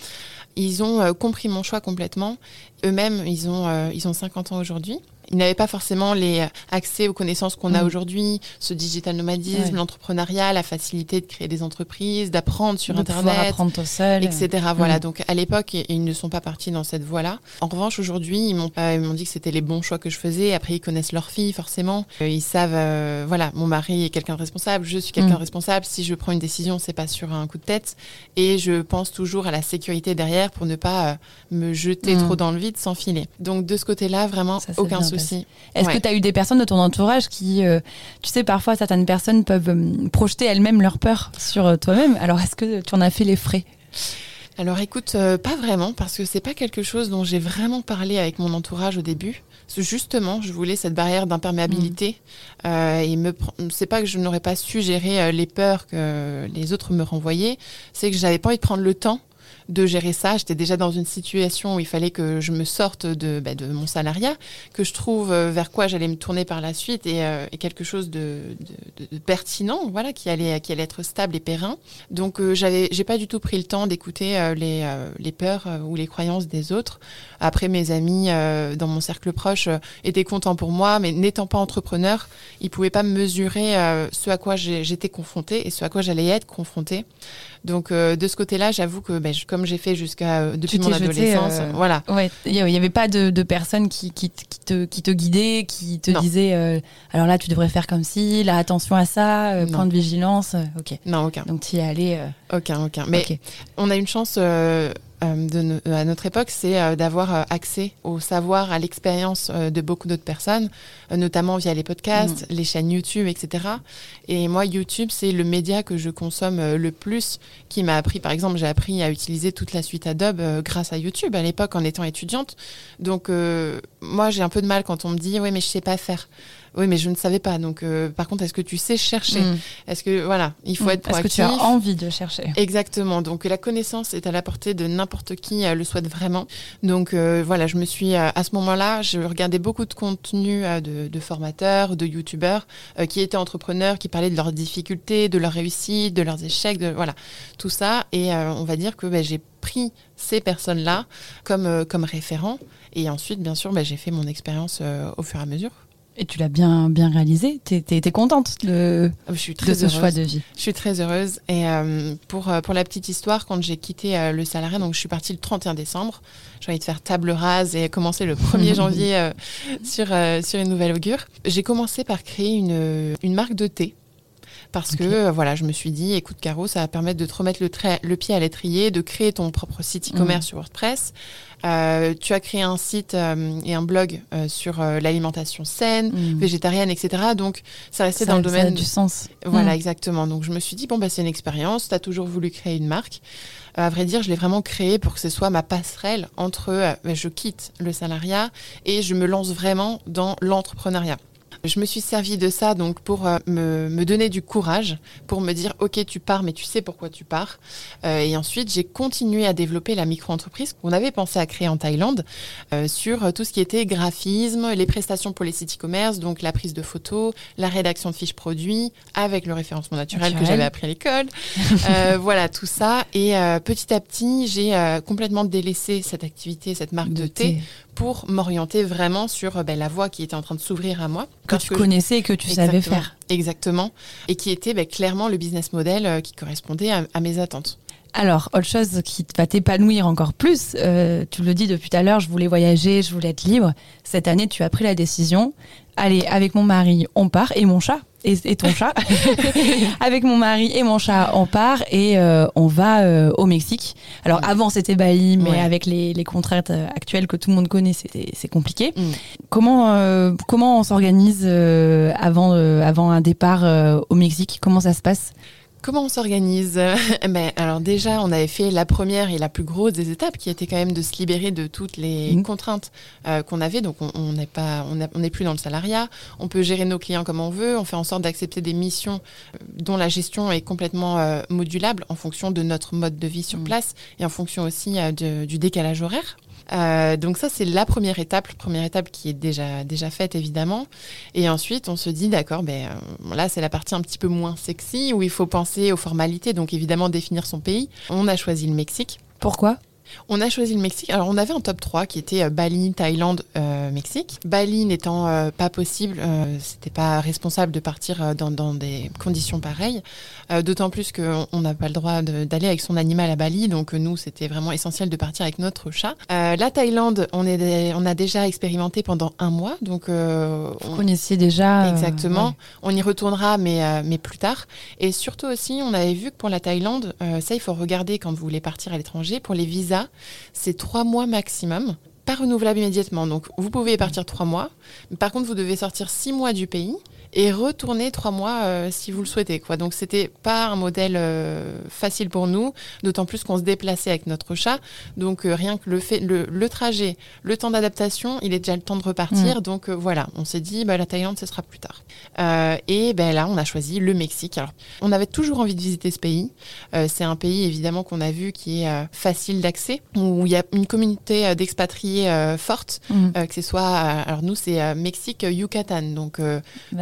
Speaker 2: Ils ont compris mon choix complètement. Eux-mêmes, ils ont ils ont 50 ans aujourd'hui. Ils n'avaient pas forcément les accès aux connaissances qu'on a mm. aujourd'hui, ce digital nomadisme, l'entrepreneuriat, la facilité de créer des entreprises, d'apprendre sur Internet,
Speaker 1: apprendre tout seul,
Speaker 2: etc. Voilà. Mm. Donc à l'époque, ils ne sont pas partis dans cette voie-là. En revanche, aujourd'hui, ils m'ont euh, dit que c'était les bons choix que je faisais. Après, ils connaissent leur fille forcément. Euh, ils savent, euh, voilà, mon mari est quelqu'un de responsable, je suis quelqu'un de mm. responsable. Si je prends une décision, c'est pas sur un coup de tête. Et je pense toujours à la sécurité derrière pour ne pas me jeter trop dans le vide sans filer. Donc de ce côté-là, vraiment aucun souci.
Speaker 1: Est-ce que tu as eu des personnes de ton entourage qui, euh, tu sais, parfois certaines personnes peuvent euh, projeter elles-mêmes leur peur sur euh, toi-même? Alors est-ce que tu en as fait les frais?
Speaker 2: Alors écoute, pas vraiment, parce que c'est pas quelque chose dont j'ai vraiment parlé avec mon entourage au début. Justement, je voulais cette barrière d'imperméabilité. Mmh. et me, c'est pas que je n'aurais pas su gérer les peurs que les autres me renvoyaient, c'est que j'avais pas envie de prendre le temps de gérer ça. J'étais déjà dans une situation où il fallait que je me sorte de, bah, mon salariat, que je trouve euh, vers quoi j'allais me tourner par la suite et, euh, quelque chose de, pertinent, voilà, qui allait, être stable et périn. Donc, euh, j'avais, j'ai pas du tout pris le temps d'écouter les, les peurs ou les croyances des autres. Après, mes amis dans mon cercle proche étaient contents pour moi, mais n'étant pas entrepreneur, ils pouvaient pas mesurer ce à quoi j'étais confrontée et ce à quoi j'allais être confrontée. Donc euh, de ce côté-là, j'avoue que ben, comme j'ai fait jusqu'à euh, depuis mon adolescence, euh, voilà.
Speaker 1: Ouais, il n'y avait pas de, de personnes qui, qui, te, qui te guidaient, qui te disaient alors là tu devrais faire comme si, là attention à ça, point de vigilance. ok.
Speaker 2: Non, aucun.
Speaker 1: Donc tu y es allé.
Speaker 2: Aucun, aucun. Mais on a une chance euh, de, à notre époque, c'est euh, d'avoir euh, accès au savoir, à l'expérience de beaucoup d'autres personnes, notamment via les podcasts, mm. les chaînes YouTube, etc. Et moi, YouTube, c'est le média que je consomme le plus, qui m'a appris, par exemple, j'ai appris à utiliser toute la suite Adobe grâce à YouTube à l'époque en étant étudiante. Donc, moi, j'ai un peu de mal quand on me dit, oui, mais je sais pas faire. Oui, mais je ne savais pas. Donc, euh, par contre, est-ce que tu sais chercher mm. Est-ce que voilà, il faut mm. être proactif.
Speaker 1: Est-ce que tu as envie de chercher?
Speaker 2: Exactement. Donc, la connaissance est à la portée de n'importe qui euh, le souhaite vraiment. Donc, euh, voilà, je me suis à ce moment-là, je regardais beaucoup de contenu de, de, formateurs, de youtubeurs qui étaient entrepreneurs, qui parlaient de leurs difficultés, de leurs réussites, de leurs échecs, de voilà, tout ça. Et on va dire que ben, j'ai pris ces personnes-là comme comme référents. Et ensuite, bien sûr, ben, j'ai fait mon expérience au fur et à mesure.
Speaker 1: Et tu l'as bien, bien réalisé. Tu es, contente de,
Speaker 2: ah, je suis très
Speaker 1: ce choix de vie.
Speaker 2: Je suis très heureuse. Et euh, pour, euh, pour la petite histoire, quand j'ai quitté euh, le salariat, donc je suis partie le 31 décembre, j'ai envie de faire table rase et commencer le 1er janvier sur, sur une nouvelle augure. J'ai commencé par créer une, une marque de thé parce que voilà, je me suis dit, écoute Caro, ça va permettre de te remettre le, le pied à l'étrier, de créer ton propre site e-commerce mmh. sur WordPress, euh, tu as créé un site euh, et un blog euh, sur l'alimentation saine, mm. végétarienne, etc. Donc, ça restait dans le domaine. Ça
Speaker 1: a du sens.
Speaker 2: Voilà, mm. exactement. Donc, je me suis dit, bon, bah, c'est une expérience. Tu as toujours voulu créer une marque. à vrai dire, je l'ai vraiment créé pour que ce soit ma passerelle entre bah, je quitte le salariat et je me lance vraiment dans l'entrepreneuriat. Je me suis servi de ça donc pour euh, me, me, donner du courage, pour me dire ok tu pars mais tu sais pourquoi tu pars. Euh, et ensuite j'ai continué à développer la micro-entreprise qu'on avait pensé à créer en Thaïlande euh, sur tout ce qui était graphisme, les prestations pour les sites e-commerce, donc la prise de photos, la rédaction de fiches produits avec le référencement naturel, que j'avais appris à l'école. voilà tout ça. Et petit à petit j'ai complètement délaissé cette activité, cette marque de, thé pour m'orienter vraiment sur euh, ben, la voie qui était en train de s'ouvrir à moi.
Speaker 1: Que tu connaissais et que tu savais faire.
Speaker 2: Exactement. Et qui était ben, clairement le business model euh, qui correspondait à, mes attentes.
Speaker 1: Alors, autre chose qui va t'épanouir encore plus, euh, tu le dis depuis tout à l'heure, je voulais voyager, je voulais être libre. Cette année, tu as pris la décision, allez, avec mon mari, on part, et mon chat, et, ton chat. Avec mon mari et mon chat, on part et euh, on va euh, au Mexique. Alors avant c'était Bali, mais avec les, les, contraintes euh, actuelles que tout le monde connaît, c'est compliqué. Mm. Comment comment on s'organise avant avant un départ au Mexique? Comment ça se passe?
Speaker 2: Comment on s'organise ben, Alors déjà, on avait fait la première et la plus grosse des étapes, qui était quand même de se libérer de toutes les mmh. contraintes euh, qu'on avait. Donc on n'est pas, on n'est plus dans le salariat. On peut gérer nos clients comme on veut. On fait en sorte d'accepter des missions euh, dont la gestion est complètement euh, modulable en fonction de notre mode de vie sur mmh. place et en fonction aussi du décalage horaire. Euh, donc ça, c'est la première étape, première étape qui est déjà, déjà faite, évidemment. Et ensuite, on se dit, d'accord, ben, euh, là, c'est la partie un petit peu moins sexy, où il faut penser aux formalités, donc évidemment définir son pays. On a choisi le Mexique.
Speaker 1: Pourquoi?
Speaker 2: On a choisi le Mexique. Alors, on avait un top 3 qui était euh, Bali, Thaïlande, euh, Mexique. Bali n'étant euh, pas possible, c'était pas responsable de partir dans, des conditions pareilles. D'autant plus qu'on n'a pas le droit d'aller avec son animal à Bali. Donc, nous, c'était vraiment essentiel de partir avec notre chat. la Thaïlande, on, est, on a déjà expérimenté pendant un mois. Donc,
Speaker 1: Vous connaissiez déjà.
Speaker 2: Exactement. On y retournera, mais, mais plus tard. Et surtout aussi, on avait vu que pour la Thaïlande, ça, il faut regarder quand vous voulez partir à l'étranger. Pour les visas, c'est trois mois maximum, pas renouvelable immédiatement. Donc vous pouvez partir trois mois. Par contre, vous devez sortir six mois du pays et retourner trois mois euh, si vous le souhaitez. Quoi. Donc c'était pas un modèle euh, facile pour nous, d'autant plus qu'on se déplaçait avec notre chat. Donc euh, rien que le, fait, le, trajet, le temps d'adaptation, il est déjà le temps de repartir. Mm. Donc voilà, on s'est dit bah, la Thaïlande ce sera plus tard. et ben là on a choisi le Mexique. Alors on avait toujours envie de visiter ce pays. c'est un pays évidemment qu'on a vu qui est facile d'accès, où il y a une communauté d'expatriés forte, mm. que ce soit alors nous c'est Mexique Yucatan, donc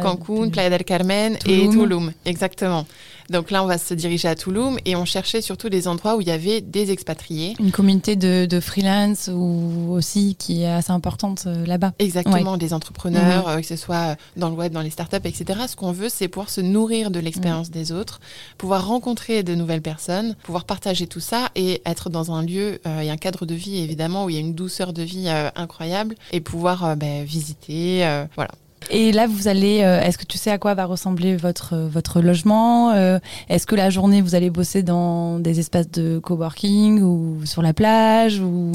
Speaker 2: quand Cancun, Playa del Carmen et Tulum. Exactement. Donc là, on va se diriger à Tulum et on cherchait surtout des endroits où il y avait des expatriés.
Speaker 1: Une communauté de, freelance ou aussi qui est assez importante euh, là-bas.
Speaker 2: Exactement, des entrepreneurs, mhm. euh, que ce soit dans le web, dans les startups, etc. Ce qu'on veut, c'est pouvoir se nourrir de l'expérience mhm. des autres, pouvoir rencontrer de nouvelles personnes, pouvoir partager tout ça et être dans un lieu euh, et un cadre de vie évidemment où il y a une douceur de vie incroyable et pouvoir ben, visiter, voilà.
Speaker 1: Et là, vous allez, euh, est-ce que tu sais à quoi va ressembler votre, votre logement euh, Est-ce que la journée, vous allez bosser dans des espaces de coworking ou sur la plage ou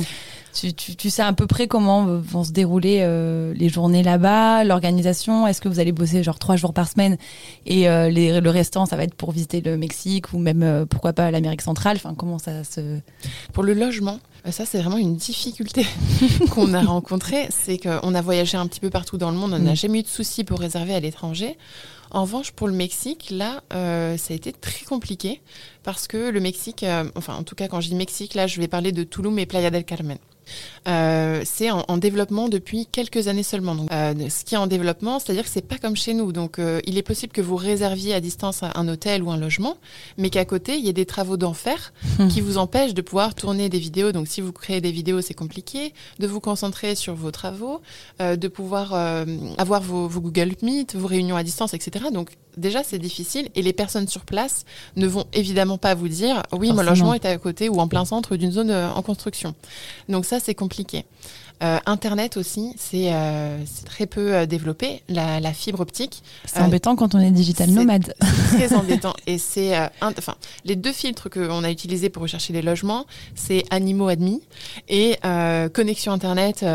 Speaker 1: tu, tu, sais à peu près comment vont se dérouler euh, les journées là-bas, l'organisation? Est-ce que vous allez bosser genre trois jours par semaine et les, le restant, ça va être pour visiter le Mexique ou même, pourquoi pas, l'Amérique centrale? Enfin, comment ça se...
Speaker 2: Pour le logement, euh, ça, c'est vraiment une difficulté qu'on a rencontrée. C'est qu'on a voyagé un petit peu partout dans le monde. On n'a mm. jamais eu de soucis pour réserver à l'étranger. En revanche, pour le Mexique, là, euh, ça a été très compliqué parce que le Mexique, euh, enfin, en tout cas, quand je dis Mexique, là, je vais parler de Tulum et Playa del Carmen. Euh, c'est en, développement depuis quelques années seulement. Donc, euh, ce qui est en développement, c'est-à-dire que c'est pas comme chez nous. Donc, euh, il est possible que vous réserviez à distance un hôtel ou un logement, mais qu'à côté, il y ait des travaux d'enfer hmm. qui vous empêchent de pouvoir tourner des vidéos. Donc, si vous créez des vidéos, c'est compliqué. De vous concentrer sur vos travaux, de pouvoir avoir vos, vos Google Meet, vos réunions à distance, etc. Donc, déjà, c'est difficile et les personnes sur place ne vont évidemment pas vous dire oui, mon logement est à côté ou en plein centre d'une zone en construction. Donc ça, c'est compliqué. Euh, Internet aussi, c'est euh, très peu euh, développé, la, fibre optique.
Speaker 1: C'est embêtant quand on est digital nomade.
Speaker 2: Très embêtant. Et c'est, enfin, les deux filtres qu'on a utilisés pour rechercher les logements, c'est animaux admis et connexion Internet,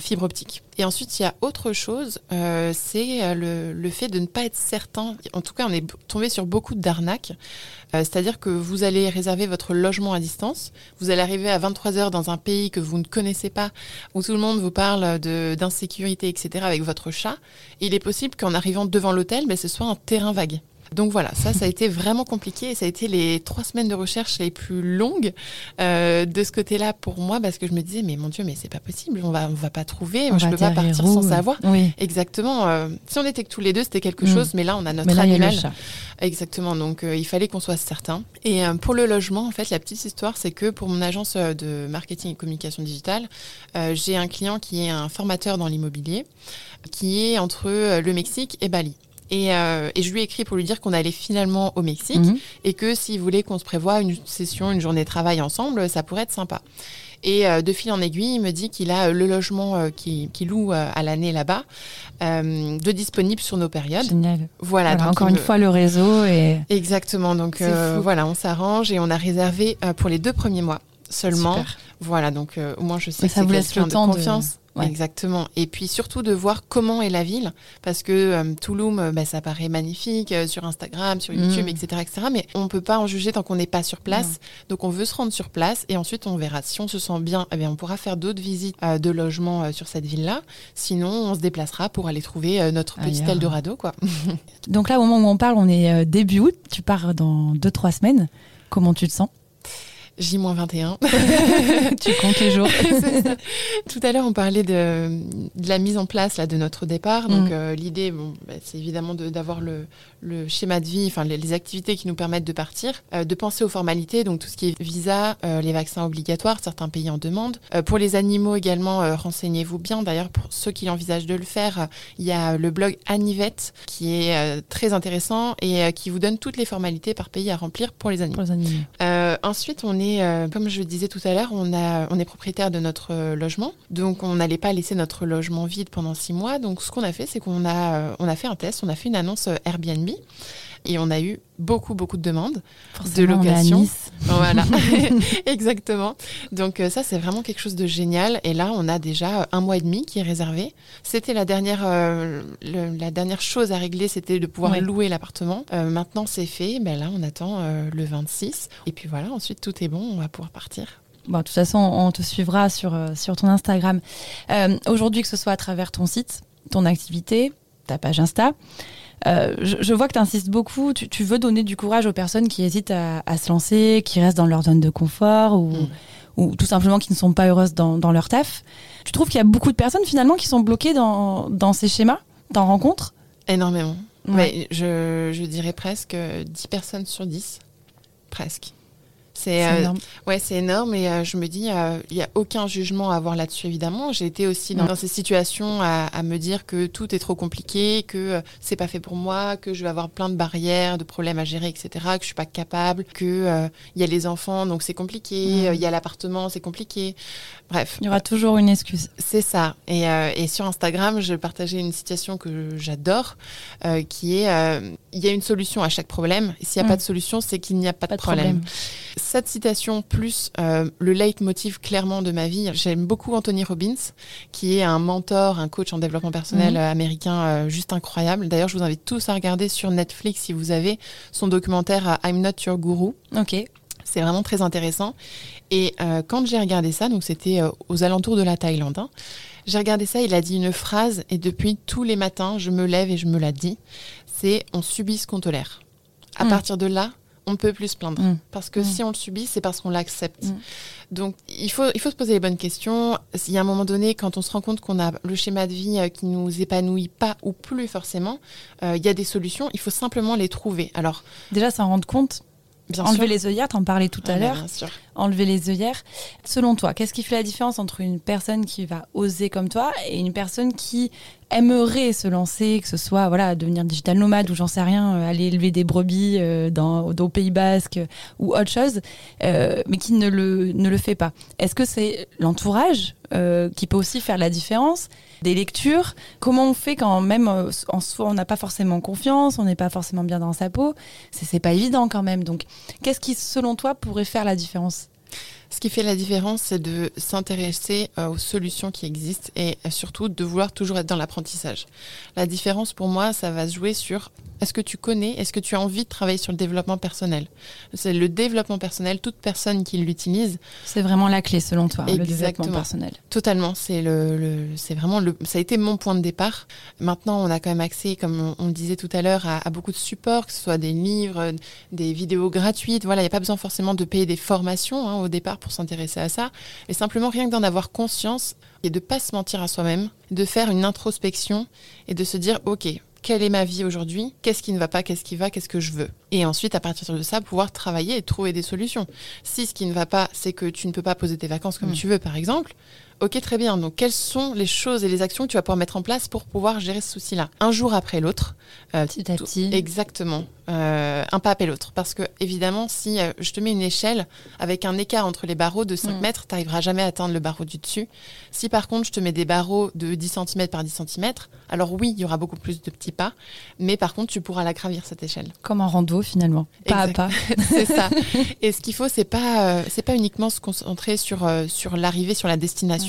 Speaker 2: fibre optique. Et ensuite, il y a autre chose, euh, c'est euh, le, fait de ne pas être certain. En tout cas, on est tombé sur beaucoup d'arnaques. Euh, C'est-à-dire que vous allez réserver votre logement à distance, vous allez arriver à 23 heures dans un pays que vous ne connaissez pas, où tout le monde vous parle d'insécurité, etc., avec votre chat. Il est possible qu'en arrivant devant l'hôtel, ben, ce soit un terrain vague. Donc voilà, ça, ça a été vraiment compliqué et ça a été les trois semaines de recherche les plus longues euh, de ce côté-là pour moi parce que je me disais mais mon Dieu mais c'est pas possible, on va on va pas trouver,
Speaker 1: on
Speaker 2: je
Speaker 1: peux
Speaker 2: pas partir
Speaker 1: sans
Speaker 2: savoir.
Speaker 1: Oui.
Speaker 2: Exactement. Euh, si on était que tous les deux c'était quelque mm. chose, mais là on a notre
Speaker 1: là,
Speaker 2: animal.
Speaker 1: A
Speaker 2: Exactement. Donc euh, il fallait qu'on soit certain. Et pour le logement, en fait, la petite histoire c'est que pour mon agence de marketing et communication digitale, j'ai un client qui est un formateur dans l'immobilier, qui est entre le Mexique et Bali. Et, euh, et, je lui ai écrit pour lui dire qu'on allait finalement au Mexique
Speaker 1: Mhm.
Speaker 2: et que s'il voulait qu'on se prévoie une session, une journée de travail ensemble, ça pourrait être sympa. Et euh, de fil en aiguille, il me dit qu'il a euh, le logement euh, qu'il qui loue euh, à l'année là-bas euh, de disponible sur nos périodes.
Speaker 1: Génial.
Speaker 2: Voilà,
Speaker 1: Voilà,
Speaker 2: donc
Speaker 1: encore une
Speaker 2: me-
Speaker 1: fois, le réseau et.
Speaker 2: Exactement. Donc euh, voilà, on s'arrange et on a réservé euh, pour les deux premiers mois seulement.
Speaker 1: Super.
Speaker 2: Voilà, donc euh, au moins je sais
Speaker 1: Mais
Speaker 2: que
Speaker 1: ça vous laisse le temps de-
Speaker 2: de confiance.
Speaker 1: Ouais.
Speaker 2: Exactement. Et puis surtout de voir comment est la ville, parce que euh, Touloum, euh, bah, ça paraît magnifique euh, sur Instagram, sur YouTube,
Speaker 1: Mm.
Speaker 2: etc., etc. Mais on peut pas en juger tant qu'on n'est pas sur place. Donc on veut se rendre sur place et ensuite on verra. Si on se sent bien, eh bien, on pourra faire d'autres visites euh, de logements euh, sur cette ville-là. Sinon, on se déplacera pour aller trouver euh, notre petit
Speaker 1: Ailleurs.
Speaker 2: Eldorado, quoi.
Speaker 1: Donc là, au moment où on parle, on est euh, début août. Tu pars dans 2-3 semaines. Comment tu te sens?
Speaker 2: J-21.
Speaker 1: Tu comptes les jours.
Speaker 2: Tout à l'heure, on parlait de, de la mise en place là, de notre départ. Donc,
Speaker 1: Mm.
Speaker 2: euh, l'idée, bon, bah, c'est évidemment de- d'avoir le, le schéma de vie, enfin les, les activités qui nous permettent de partir, euh, de penser aux formalités, donc tout ce qui est visa, euh, les vaccins obligatoires, certains pays en demandent. Pour les animaux également, renseignez-vous bien. D'ailleurs, pour ceux qui envisagent de le faire, il y a le blog Anivette qui est très intéressant et qui vous donne toutes les formalités par pays à remplir pour les animaux.
Speaker 1: Pour les animaux.
Speaker 2: Ensuite, on est, euh, comme je le disais tout à l'heure, on, est propriétaire de notre euh, logement. Donc, on n'allait pas laisser notre logement vide pendant six mois. Donc, ce qu'on a fait, c'est qu'on a, euh, fait un test, on a fait une annonce Airbnb. Et on a eu beaucoup, beaucoup de demandes.
Speaker 1: Forcément, on est à
Speaker 2: location.
Speaker 1: Nice.
Speaker 2: Voilà, exactement. Donc, euh, ça, c'est vraiment quelque chose de génial. Et là, on a déjà un mois et demi qui est réservé. C'était la dernière, euh, le- la dernière chose à régler, c'était de pouvoir
Speaker 1: Ouais.
Speaker 2: louer l'appartement. Euh, maintenant, c'est fait. Ben là, on attend euh, le 26. Et puis voilà, ensuite, tout est bon. On va pouvoir partir.
Speaker 1: Bon, de toute façon, on te suivra sur, sur ton Instagram. Aujourd'hui, que ce soit à travers ton site, ton activité, ta page Insta, euh, je, je vois que tu insistes beaucoup. Tu, tu veux donner du courage aux personnes qui hésitent à, à se lancer, qui restent dans leur zone de confort ou,
Speaker 2: Mm.
Speaker 1: ou tout simplement qui ne sont pas heureuses dans, dans leur taf. Tu trouves qu'il y a beaucoup de personnes finalement qui sont bloquées dans, dans ces schémas T'en rencontres?
Speaker 2: Énormément.
Speaker 1: Ouais.
Speaker 2: Ouais, je, je dirais presque euh, 10 personnes sur 10. Presque. C'est euh,
Speaker 1: énorme.
Speaker 2: Ouais, c'est énorme et euh, je me dis, euh, il n'y a aucun jugement à avoir là-dessus, évidemment. J'ai été aussi dans, ces situations à, à me dire que tout est trop compliqué, que euh, c'est pas fait pour moi, que je vais avoir plein de barrières, de problèmes à gérer, etc., que je suis pas capable, que euh, il y a les enfants, donc c'est compliqué, euh, il y a l'appartement, c'est compliqué. Bref,
Speaker 1: Il y aura toujours une excuse.
Speaker 2: c'est ça. Et, euh, et sur Instagram, je partageais une situation que j'adore, euh, qui est, euh, il y a une solution à chaque problème. S'il n'y a
Speaker 1: Mm.
Speaker 2: pas de solution, c'est qu'il n'y a pas,
Speaker 1: Pas
Speaker 2: de
Speaker 1: de
Speaker 2: problème.
Speaker 1: problème.
Speaker 2: Cette citation plus euh, le leitmotiv clairement de ma vie, j'aime beaucoup Anthony Robbins, qui est un mentor, un coach en développement personnel
Speaker 1: Mhm.
Speaker 2: euh, américain euh, juste incroyable. D'ailleurs, je vous invite tous à regarder sur Netflix si vous avez son documentaire I'm Not Your Guru.
Speaker 1: Ok.
Speaker 2: C'est vraiment très intéressant. Et euh, quand j'ai regardé ça, donc c'était aux alentours de la Thaïlande, hein, j'ai regardé ça, il a dit une phrase, et depuis tous les matins, je me lève et je me la dis, c'est on subit ce qu'on tolère. À
Speaker 1: Mm.
Speaker 2: partir de là, on ne peut plus se plaindre.
Speaker 1: Mm.
Speaker 2: Parce que
Speaker 1: Mm.
Speaker 2: si on le subit, c'est parce qu'on l'accepte.
Speaker 1: Mm.
Speaker 2: Donc, il faut, il faut se poser les bonnes questions. Il y a un moment donné, quand on se rend compte qu'on a le schéma de vie euh, qui nous épanouit pas ou plus forcément, euh, il y a des solutions. Il faut simplement les trouver. Alors,
Speaker 1: Déjà, s'en rendre compte.
Speaker 2: bien
Speaker 1: enlever
Speaker 2: sûr.
Speaker 1: les œillères, t'en parlais tout à
Speaker 2: Ah,
Speaker 1: l'heure. enlever les œillères. Selon toi, qu'est-ce qui fait la différence entre une personne qui va oser comme toi et une personne qui aimerait se lancer, que ce soit voilà devenir digital nomade ou j'en sais rien, euh, aller élever des brebis euh, dans, au Pays Basque euh, ou autre chose, euh, mais qui ne le, ne le fait pas. Est-ce que c'est l'entourage euh, qui peut aussi faire la différence des lectures? Comment on fait quand même euh, en soi on n'a pas forcément confiance, on n'est pas forcément bien dans sa peau? C'est c'est pas évident quand même. Donc, qu'est-ce qui selon toi pourrait faire la différence?
Speaker 2: Ce qui fait la différence, c'est de s'intéresser aux solutions qui existent et surtout de vouloir toujours être dans l'apprentissage. La différence pour moi, ça va se jouer sur est-ce que tu connais, est-ce que tu as envie de travailler sur le développement personnel? C'est le développement personnel, toute personne qui l'utilise.
Speaker 1: C'est vraiment la clé selon toi, le développement personnel.
Speaker 2: Totalement, c'est le, c'est vraiment le, ça a été mon point de départ. Maintenant, on a quand même accès, comme on, le disait tout à l'heure, à, beaucoup de supports, que ce soit des livres, des vidéos gratuites. Voilà, il n'y a pas besoin forcément de payer des formations hein, au départ pour s'intéresser à ça, et simplement rien que d'en avoir conscience et de pas se mentir à soi-même, de faire une introspection et de se dire ok quelle est ma vie aujourd'hui, qu'est-ce qui ne va pas, qu'est-ce qui va, qu'est-ce que je veux. Et ensuite, à partir de ça, pouvoir travailler et trouver des solutions. Si ce qui ne va pas, c'est que tu ne peux pas poser tes vacances comme mm. tu veux, par exemple, Ok, très bien. Donc, quelles sont les choses et les actions que tu vas pouvoir mettre en place pour pouvoir gérer ce souci-là Un jour après l'autre.
Speaker 1: Euh, petit à petit.
Speaker 2: Exactement. Euh, un pas après l'autre. Parce que, évidemment, si euh, je te mets une échelle avec un écart entre les barreaux de 5 mm. mètres, tu n'arriveras jamais à atteindre le barreau du dessus. Si par contre, je te mets des barreaux de 10 cm par 10 cm, alors oui, il y aura beaucoup plus de petits pas. Mais par contre, tu pourras la gravir, cette échelle.
Speaker 1: Comme en rando, finalement. Pas à pas.
Speaker 2: c'est ça. Et ce qu'il faut, c'est pas, c'est pas uniquement se concentrer sur, sur l'arrivée, sur la destination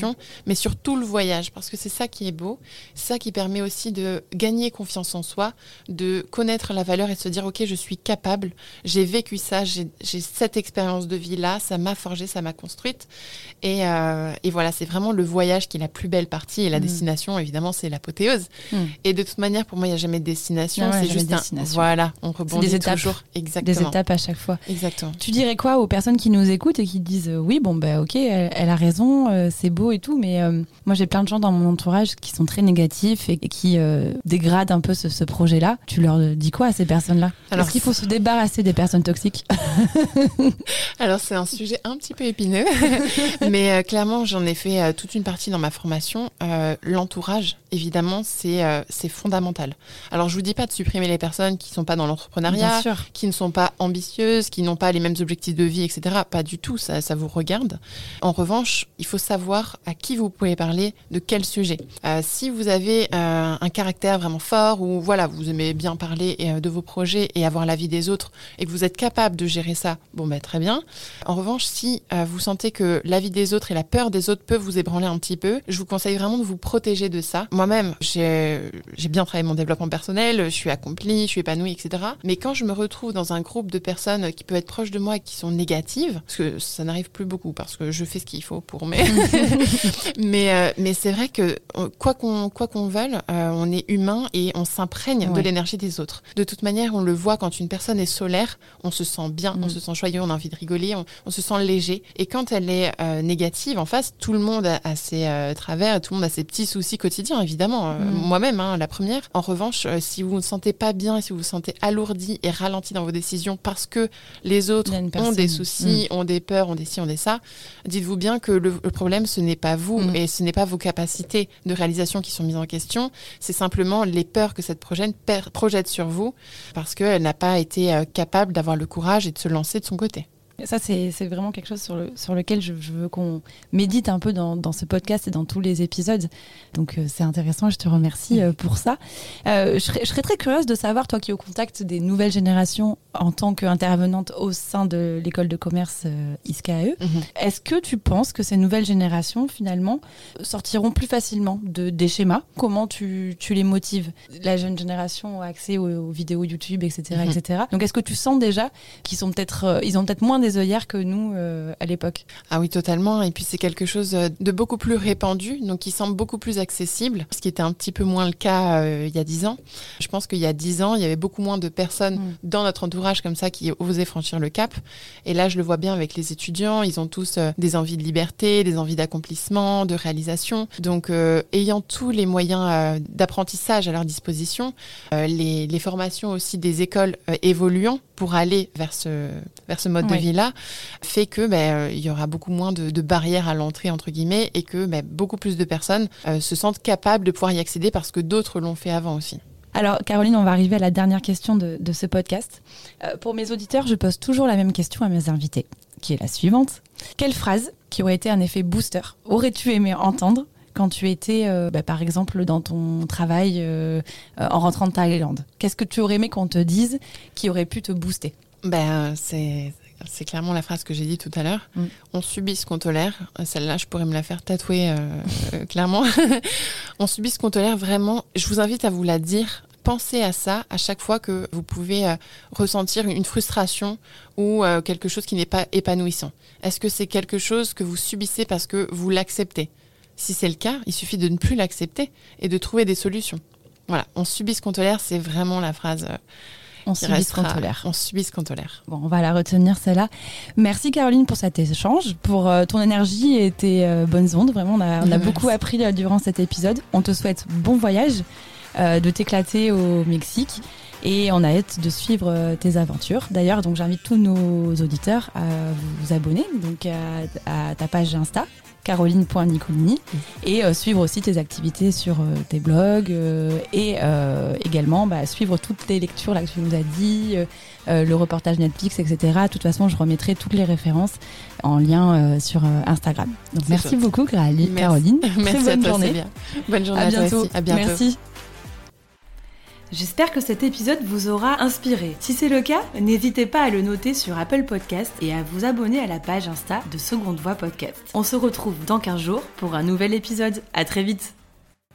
Speaker 2: mais sur tout le voyage, parce que c'est ça qui est beau, c'est ça qui permet aussi de gagner confiance en soi, de connaître la valeur et de se dire, ok, je suis capable, j'ai vécu ça, j'ai cette expérience de vie-là, ça m'a forgé, ça m'a construite. Et, euh, et voilà, c'est vraiment le voyage qui est la plus belle partie, et la mm. destination, évidemment, c'est l'apothéose. Mm. Et de toute manière, pour moi, il n'y a jamais de destination, c'est juste un... Voilà, on rebondit des étapes, toujours.
Speaker 1: Exactement. Des étapes à chaque fois.
Speaker 2: Exactement.
Speaker 1: Tu dirais quoi aux personnes qui nous écoutent et qui disent, oui, bon, bah ok, elle, a raison, euh, c'est beau et tout, mais euh, moi j'ai plein de gens dans mon entourage qui sont très négatifs et, qui euh, dégradent un peu ce, projet-là. Tu leur dis quoi à ces personnes-là? Est-ce qu'il faut se débarrasser des personnes toxiques
Speaker 2: Alors c'est un sujet un petit peu épineux, mais euh, clairement j'en ai fait toute une partie dans ma formation. L'entourage, évidemment, c'est c'est fondamental. Alors je vous dis pas de supprimer les personnes qui sont pas dans l'entrepreneuriat, qui ne sont pas ambitieuses, qui n'ont pas les mêmes objectifs de vie, etc. Pas du tout, ça, ça vous regarde. En revanche, il faut savoir à qui vous pouvez parler de quel sujet. Euh, si vous avez euh, un caractère vraiment fort ou voilà, vous aimez bien parler euh, de vos projets et avoir l'avis des autres et que vous êtes capable de gérer ça, bon ben très bien. En revanche, si vous sentez que l'avis des autres et la peur des autres peuvent vous ébranler un petit peu, je vous conseille vraiment de vous protéger de ça. Moi-même, j'ai bien travaillé mon développement personnel, je suis accomplie, je suis épanouie, etc. Mais quand je me retrouve dans un groupe de personnes qui peuvent être proches de moi et qui sont négatives, parce que ça n'arrive plus beaucoup parce que je fais ce qu'il faut pour mes mais euh, mais c'est vrai que euh, quoi qu'on qu'on veuille, euh, on est humain et on s'imprègne de l'énergie des autres. De toute manière, on le voit quand une personne est solaire, on se sent bien, on mm. se sent joyeux, on a envie de rigoler, on, se sent léger. Et quand elle est négative, en face, tout le monde a, ses travers, et tout le monde a ses petits soucis quotidiens, évidemment. Mm. Moi-même, hein, la première. En revanche, si vous ne sentez pas bien si vous vous sentez alourdi et ralenti dans vos décisions parce que les autres ont des soucis, mm. ont des peurs, ont des ci, ont des ça, dites-vous bien que le, le problème, ce n'est pas vous. Et ce n'est pas vos capacités de réalisation qui sont mises en question, c'est simplement les peurs que cette projette, projette sur vous parce qu'elle n'a pas été euh, capable d'avoir le courage et de se lancer de son côté.
Speaker 1: Ça, c'est vraiment quelque chose sur, le, sur lequel je, veux qu'on médite un peu dans, dans, ce podcast et dans tous les épisodes. Donc, euh, c'est intéressant. Je te remercie euh, pour ça. Euh, je, serais, je, serais, très curieuse de savoir, toi qui es au contact des nouvelles générations en tant qu'intervenante au sein de l'école de commerce ISCAE, mhm. est-ce que tu penses que ces nouvelles générations, finalement, sortiront plus facilement de, des schémas? Comment tu, tu, les motives? La jeune génération a accès aux, vidéos YouTube, etc. Etc. Donc, est-ce que tu sens déjà qu'ils sont peut-être, ils ont peut-être moins des œillères que nous euh, à l'époque.
Speaker 2: Ah oui, totalement. Et puis c'est quelque chose euh, de beaucoup plus répandu, donc qui semble beaucoup plus accessible, ce qui était un petit peu moins le cas euh, il y a dix ans. Je pense qu'il y a dix ans, il y avait beaucoup moins de personnes mm. dans notre entourage comme ça qui osaient franchir le cap. Et là, je le vois bien avec les étudiants, ils ont tous des envies de liberté, des envies d'accomplissement, de réalisation. Donc, ayant tous les moyens d'apprentissage à leur disposition, les, les, formations aussi des écoles évoluant pour aller vers ce, vers ce mode de vie-là, fait que ben, euh, il y aura beaucoup moins de, barrières à l'entrée, entre guillemets, et que ben, beaucoup plus de personnes euh, se sentent capables de pouvoir y accéder parce que d'autres l'ont fait avant aussi.
Speaker 1: Alors, Caroline, on va arriver à la dernière question de, ce podcast. Euh, pour mes auditeurs, je pose toujours la même question à mes invités, qui est la suivante. Quelle phrase, qui aurait été un effet booster, aurais-tu aimé entendre quand tu étais, bah, par exemple, dans ton travail en rentrant de Thaïlande Qu'est-ce que tu aurais aimé qu'on te dise qui aurait pu te booster?
Speaker 2: Ben, c'est c'est clairement la phrase que j'ai dit tout à l'heure.
Speaker 1: Mm.
Speaker 2: On subit ce qu'on tolère. Celle-là, je pourrais me la faire tatouer euh, euh, clairement. on subit ce qu'on tolère vraiment. Je vous invite à vous la dire. Pensez à ça à chaque fois que vous pouvez euh, ressentir une frustration ou euh, quelque chose qui n'est pas épanouissant. Est-ce que c'est quelque chose que vous subissez parce que vous l'acceptez? Si c'est le cas, il suffit de ne plus l'accepter et de trouver des solutions. Voilà, on subit ce qu'on tolère, c'est vraiment la phrase euh,
Speaker 1: On
Speaker 2: qui
Speaker 1: subit ce qu'on tolère.
Speaker 2: On subit ce qu'on tolère.
Speaker 1: Bon, on va la retenir celle-là. Merci Caroline pour cet échange, pour euh, ton énergie et tes euh, bonnes ondes. Vraiment, on a, on a
Speaker 2: Merci.
Speaker 1: beaucoup appris durant cet épisode. On te souhaite bon voyage, de t'éclater au Mexique. Et on a hâte de suivre tes aventures. D'ailleurs, donc j'invite tous nos auditeurs à vous abonner donc à, à ta page Insta caroline.nicolini et euh, suivre aussi tes activités sur euh, tes blogs euh, et également bah, suivre toutes les lectures là que tu nous as dit, le reportage Netflix, etc. De toute façon, je remettrai toutes les références en lien sur Instagram. Donc merci
Speaker 2: chouette.
Speaker 1: beaucoup Caroline.
Speaker 2: Merci.
Speaker 1: Très
Speaker 2: Merci à
Speaker 1: bonne
Speaker 2: toi,
Speaker 1: journée.
Speaker 2: Célia. Bonne journée
Speaker 1: À bientôt.
Speaker 2: À bientôt.
Speaker 1: Merci.
Speaker 3: J'espère que cet épisode vous aura inspiré. Si c'est le cas, n'hésitez pas à le noter sur Apple Podcast et à vous abonner à la page Insta de Seconde Voix Podcast. On se retrouve dans 15 jours pour un nouvel épisode. À très vite